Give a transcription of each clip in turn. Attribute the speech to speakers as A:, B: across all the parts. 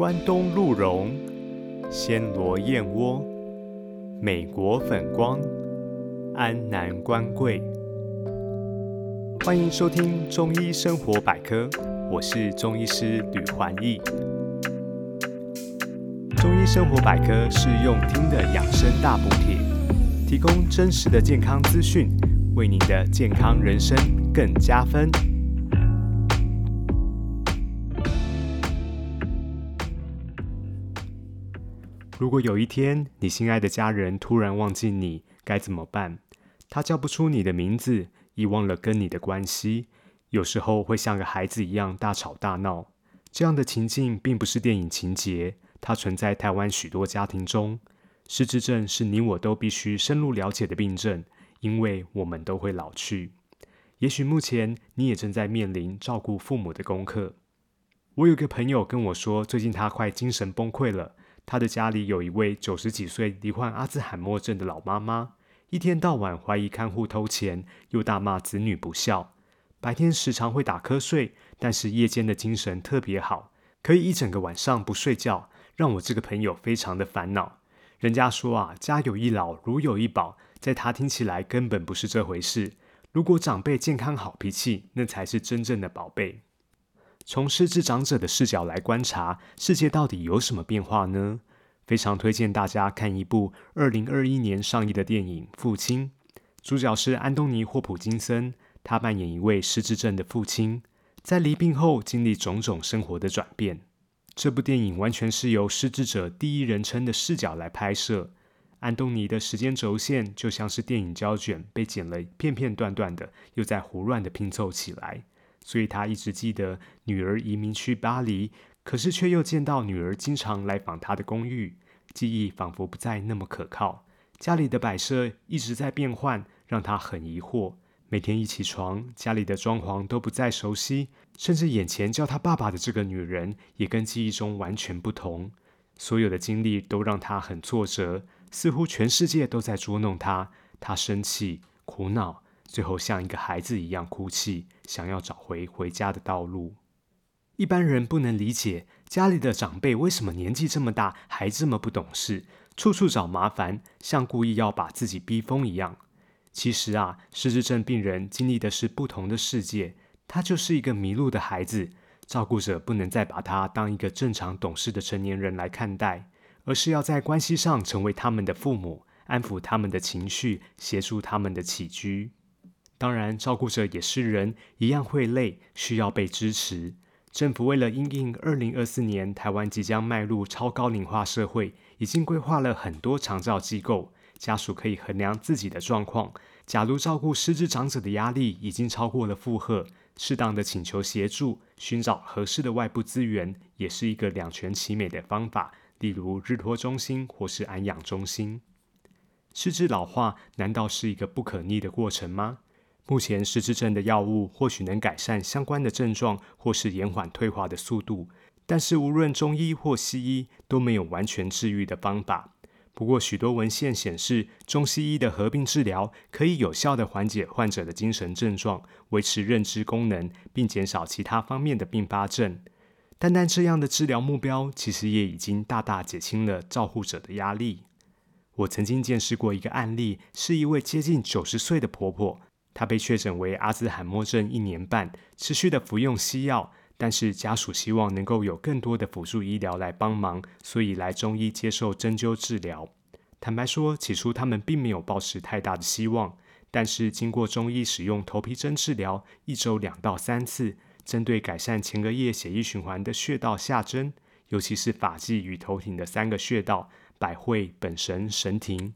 A: 关东鹿茸、暹罗燕窝、美国粉光、安南关桂。欢迎收听中医生活百科，我是中医师吕环义。中医生活百科是用听的养生大补帖，提供真实的健康资讯，为您的健康人生更加分。如果有一天你心爱的家人突然忘记你，该怎么办？他叫不出你的名字，遗忘了跟你的关系，有时候会像个孩子一样大吵大闹。这样的情境并不是电影情节，它存在台湾许多家庭中。失智症是你我都必须深入了解的病症，因为我们都会老去。也许目前你也正在面临照顾父母的功课。我有个朋友跟我说，最近他快精神崩溃了。他的家里有一位九十几岁、罹患阿兹海默症的老妈妈，一天到晚怀疑看护偷钱，又大骂子女不孝。白天时常会打瞌睡，但是夜间的精神特别好，可以一整个晚上不睡觉，让我这个朋友非常的烦恼。人家说啊，家有一老，如有一宝，在他听起来根本不是这回事。如果长辈健康好脾气，那才是真正的宝贝。从失智长者的视角来观察世界，到底有什么变化呢？非常推荐大家看一部二零二一年上映的电影《父亲》，主角是安东尼·霍普金森，他扮演一位失智症的父亲，在离病后经历种种生活的转变。这部电影完全是由失智者第一人称的视角来拍摄，安东尼的时间轴线就像是电影胶卷被剪了片片段段的，又在胡乱的拼凑起来。所以他一直记得女儿移民去巴黎，可是却又见到女儿经常来访他的公寓，记忆仿佛不再那么可靠。家里的摆设一直在变换，让他很疑惑。每天一起床，家里的装潢都不再熟悉，甚至眼前叫他爸爸的这个女人也跟记忆中完全不同。所有的经历都让他很挫折，似乎全世界都在捉弄他。他生气、苦恼。最后像一个孩子一样哭泣，想要找回回家的道路。一般人不能理解家里的长辈为什么年纪这么大还这么不懂事，处处找麻烦，像故意要把自己逼疯一样。其实啊，失智症病人经历的是不同的世界，他就是一个迷路的孩子。照顾者不能再把他当一个正常懂事的成年人来看待，而是要在关系上成为他们的父母，安抚他们的情绪，协助他们的起居。当然，照顾者也是人，一样会累，需要被支持。政府为了因应二零二四年台湾即将迈入超高龄化社会，已经规划了很多长照机构，家属可以衡量自己的状况。假如照顾失智长者的压力已经超过了负荷，适当的请求协助，寻找合适的外部资源，也是一个两全其美的方法。例如日托中心或是安养中心。失智老化难道是一个不可逆的过程吗？目前失智症的药物或许能改善相关的症状，或是延缓退化的速度，但是无论中医或西医都没有完全治愈的方法。不过，许多文献显示，中西医的合并治疗可以有效的缓解患者的精神症状，维持认知功能，并减少其他方面的并发症。单单这样的治疗目标，其实也已经大大减轻了照护者的压力。我曾经见识过一个案例，是一位接近九十岁的婆婆。他被确诊为阿兹海默症一年半，持续的服用西药，但是家属希望能够有更多的辅助医疗来帮忙，所以来中医接受针灸治疗。坦白说，起初他们并没有抱持太大的希望，但是经过中医使用头皮针治疗，一周两到三次，针对改善前额叶血液循环的穴道下针，尤其是发际与头顶的三个穴道：百会、本神、神庭。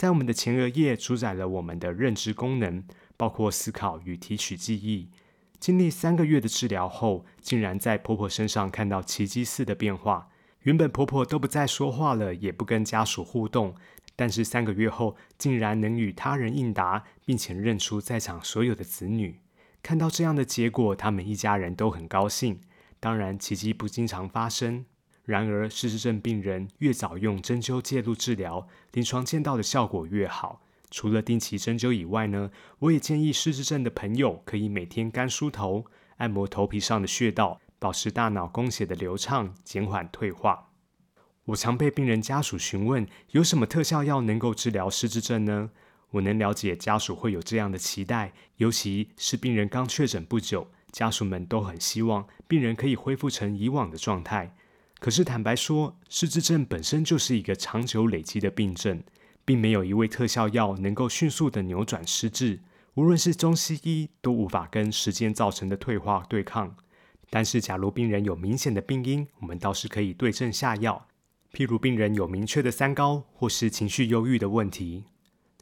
A: 在我们的前额叶主宰了我们的认知功能，包括思考与提取记忆。经历三个月的治疗后，竟然在婆婆身上看到奇迹似的变化。原本婆婆都不再说话了，也不跟家属互动，但是三个月后，竟然能与他人应答，并且认出在场所有的子女。看到这样的结果，他们一家人都很高兴。当然，奇迹不经常发生。然而，失智症病人越早用针灸介入治疗，临床见到的效果越好。除了定期针灸以外呢，我也建议失智症的朋友可以每天干梳头，按摩头皮上的穴道，保持大脑供血的流畅，减缓退化。我常被病人家属询问，有什么特效药能够治疗失智症呢？我能了解家属会有这样的期待，尤其是病人刚确诊不久，家属们都很希望病人可以恢复成以往的状态。可是坦白说，失智症本身就是一个长久累积的病症，并没有一味特效药能够迅速的扭转失智。无论是中西医都无法跟时间造成的退化对抗。但是，假如病人有明显的病因，我们倒是可以对症下药。譬如病人有明确的三高，或是情绪忧郁的问题。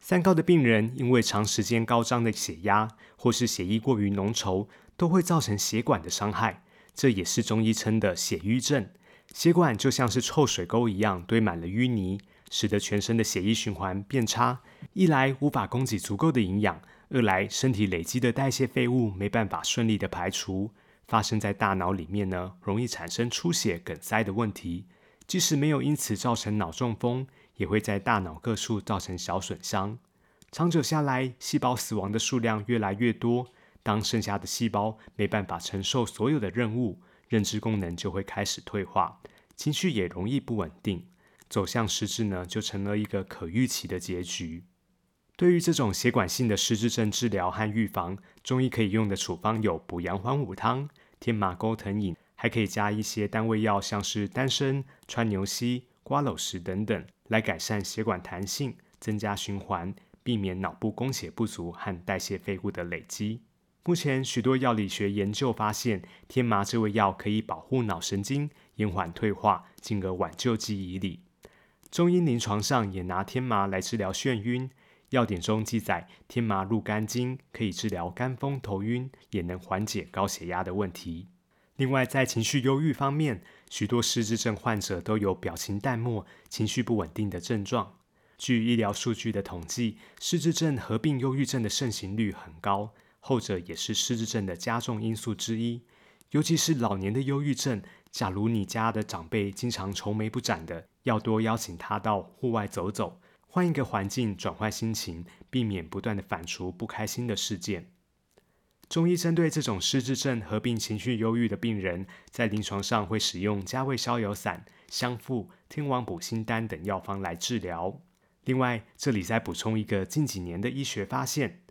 A: 三高的病人因为长时间高涨的血压，或是血液过于浓稠，都会造成血管的伤害，这也是中医称的血瘀症。血管就像是臭水沟一样堆满了淤泥，使得全身的血液循环变差。一来无法供给足够的营养，二来身体累积的代谢废物没办法顺利的排除，发生在大脑里面呢，容易产生出血、梗塞的问题。即使没有因此造成脑中风，也会在大脑各处造成小损伤。长久下来，细胞死亡的数量越来越多。当剩下的细胞没办法承受所有的任务，认知功能就会开始退化，情绪也容易不稳定，走向失智呢，就成了一个可预期的结局。对于这种血管性的失智症治疗和预防，中医可以用的处方有补阳还五汤、天麻钩藤饮。还可以加一些单位药，像是丹参、川牛膝、瓜蒌实等等，来改善血管弹性，增加循环，避免脑部供血不足和代谢废物的累积。目前许多药理学研究发现，天麻这味药可以保护脑神经，延缓退化，进而挽救记忆力。中医临床上也拿天麻来治疗眩晕，药典中记载，天麻入肝经，可以治疗肝风头晕，也能缓解高血压的问题。另外，在情绪忧郁方面，许多失智症患者都有表情淡漠、情绪不稳定的症状。据医疗数据的统计，失智症合并忧郁症的盛行率很高，后者也是失智症的加重因素之一。尤其是老年的忧郁症，假如你家的长辈经常愁眉不展的，要多邀请他到户外走走，换一个环境，转换心情，避免不断的反刍不开心的事件。中医针对这种失智症合并情绪忧郁的病人，在临床上会使用加味逍遥散、香附、天王补心丹等药方来治疗。另外，这里再补充一个近几年的医学发现：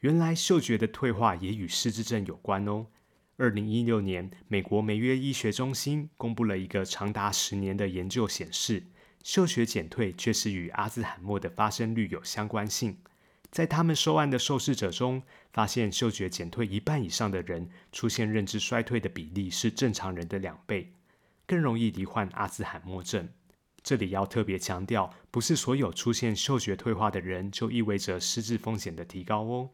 A: 原来嗅觉的退化也与失智症有关哦。二零一六年，美国梅约医学中心公布了一个长达十年的研究，显示嗅觉减退确实与阿兹海默的发生率有相关性。在他们受案的受试者中，发现嗅觉减退一半以上的人出现认知衰退的比例是正常人的两倍，更容易罹患阿兹海默症。这里要特别强调，不是所有出现嗅觉退化的人就意味着失智风险的提高哦。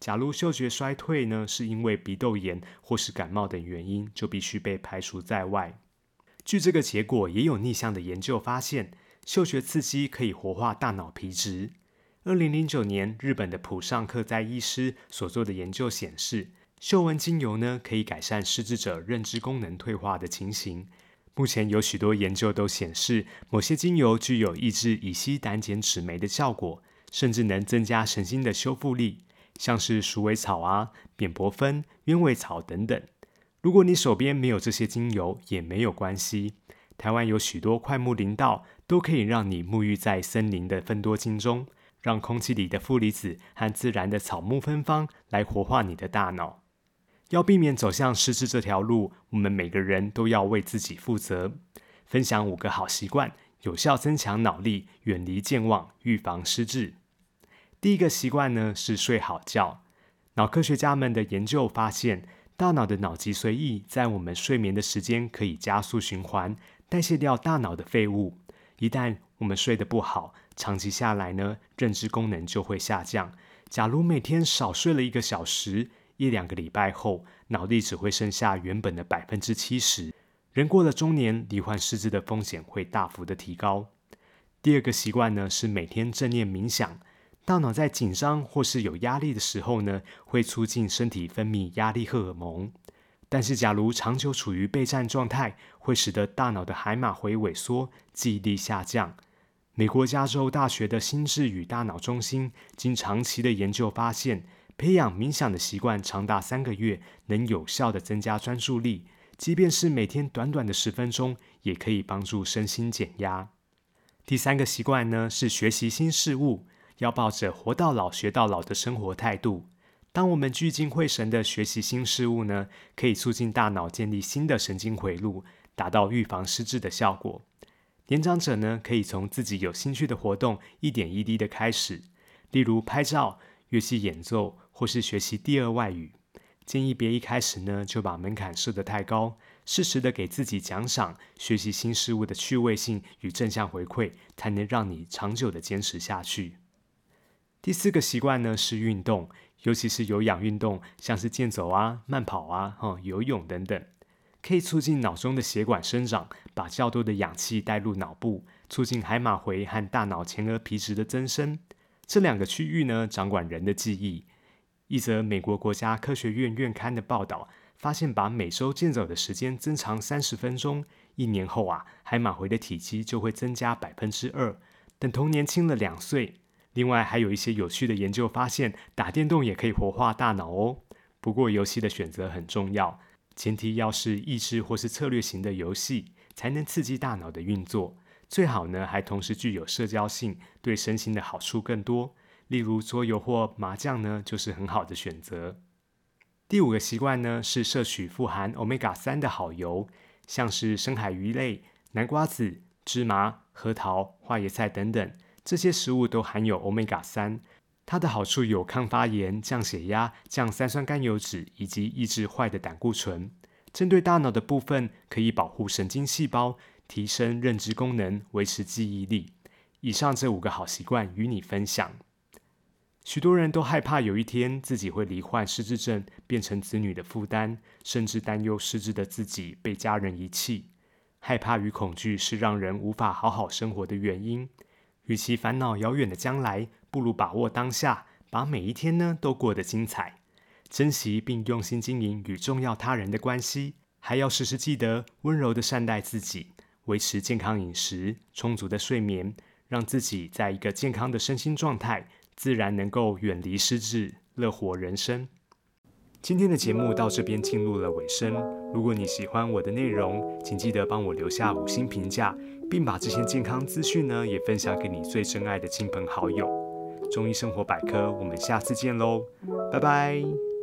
A: 假如嗅觉衰退呢，是因为鼻窦炎或是感冒等原因，就必须被排除在外。据这个结果，也有逆向的研究发现，嗅觉刺激可以活化大脑皮质。二零零九年，日本的浦上克哉医师所做的研究显示，嗅闻精油呢可以改善失智者认知功能退化的情形。目前有许多研究都显示，某些精油具有抑制乙烯胆碱酯酶的效果，甚至能增加神经的修复力，像是鼠尾草啊、扁柏酚、鸢尾草等等。如果你手边没有这些精油，也没有关系。台湾有许多快木林道，都可以让你沐浴在森林的芬多精中。让空气里的负离子和自然的草木芬芳来活化你的大脑。要避免走向失智这条路，我们每个人都要为自己负责。分享五个好习惯，有效增强脑力，远离健忘，预防失智。第一个习惯呢是睡好觉。脑科学家们的研究发现，大脑的脑脊髓液在我们睡眠的时间可以加速循环，代谢掉大脑的废物。一旦我们睡得不好，长期下来呢，认知功能就会下降。假如每天少睡了一个小时，一两个礼拜后，脑力只会剩下原本的百分之七十。人过了中年，罹患失智的风险会大幅的提高。第二个习惯呢，是每天正念冥想。大脑在紧张或是有压力的时候呢，会促进身体分泌压力荷尔蒙。但是，假如长久处于备战状态，会使得大脑的海马回萎缩，记忆力下降。美国加州大学的心智与大脑中心经长期的研究发现，培养冥想的习惯长达三个月，能有效的增加专注力，即便是每天短短的十分钟，也可以帮助身心减压。第三个习惯呢，是学习新事物，要抱着活到老学到老的生活态度。当我们聚精会神的学习新事物呢，可以促进大脑建立新的神经回路，达到预防失智的效果。年长者呢，可以从自己有兴趣的活动一点一滴的开始，例如拍照、乐器演奏或是学习第二外语。建议别一开始呢就把门槛设得太高，适时的给自己奖赏，学习新事物的趣味性与正向回馈，才能让你长久的坚持下去。第四个习惯呢是运动。尤其是有氧运动，像是健走啊、慢跑啊、哈游泳等等，可以促进脑中的血管生长，把较多的氧气带入脑部，促进海马回和大脑前额皮质的增生。这两个区域呢，掌管人的记忆。一则美国国家科学院院刊的报道发现，把每周健走的时间增长三十分钟，一年后啊，海马回的体积就会增加百分之二，等同年轻了两岁。另外还有一些有趣的研究发现，打电动也可以活化大脑哦。不过游戏的选择很重要，前提要是益智或是策略型的游戏，才能刺激大脑的运作。最好呢还同时具有社交性，对身心的好处更多。例如桌游或麻将呢，就是很好的选择。第五个习惯呢是摄取富含 omega 三的好油，像是深海鱼类、南瓜子、芝麻、核桃、花椰菜等等。这些食物都含有欧米伽三，它的好处有抗发炎、降血压、降三酸甘油脂以及抑制坏的胆固醇。针对大脑的部分，可以保护神经细胞，提升认知功能，维持记忆力。以上这五个好习惯与你分享。许多人都害怕有一天自己会罹患失智症，变成子女的负担，甚至担忧失智的自己被家人遗弃。害怕与恐惧是让人无法好好生活的原因。与其烦恼遥远的将来，不如把握当下，把每一天呢都过得精彩，珍惜并用心经营与重要他人的关系，还要时时记得温柔的善待自己，维持健康饮食、充足的睡眠，让自己在一个健康的身心状态，自然能够远离失智，乐活人生。今天的节目到这边进入了尾声。如果你喜欢我的内容，请记得帮我留下五星评价，并把这些健康资讯呢也分享给你最珍爱的亲朋好友。中医生活百科，我们下次见喽，拜拜。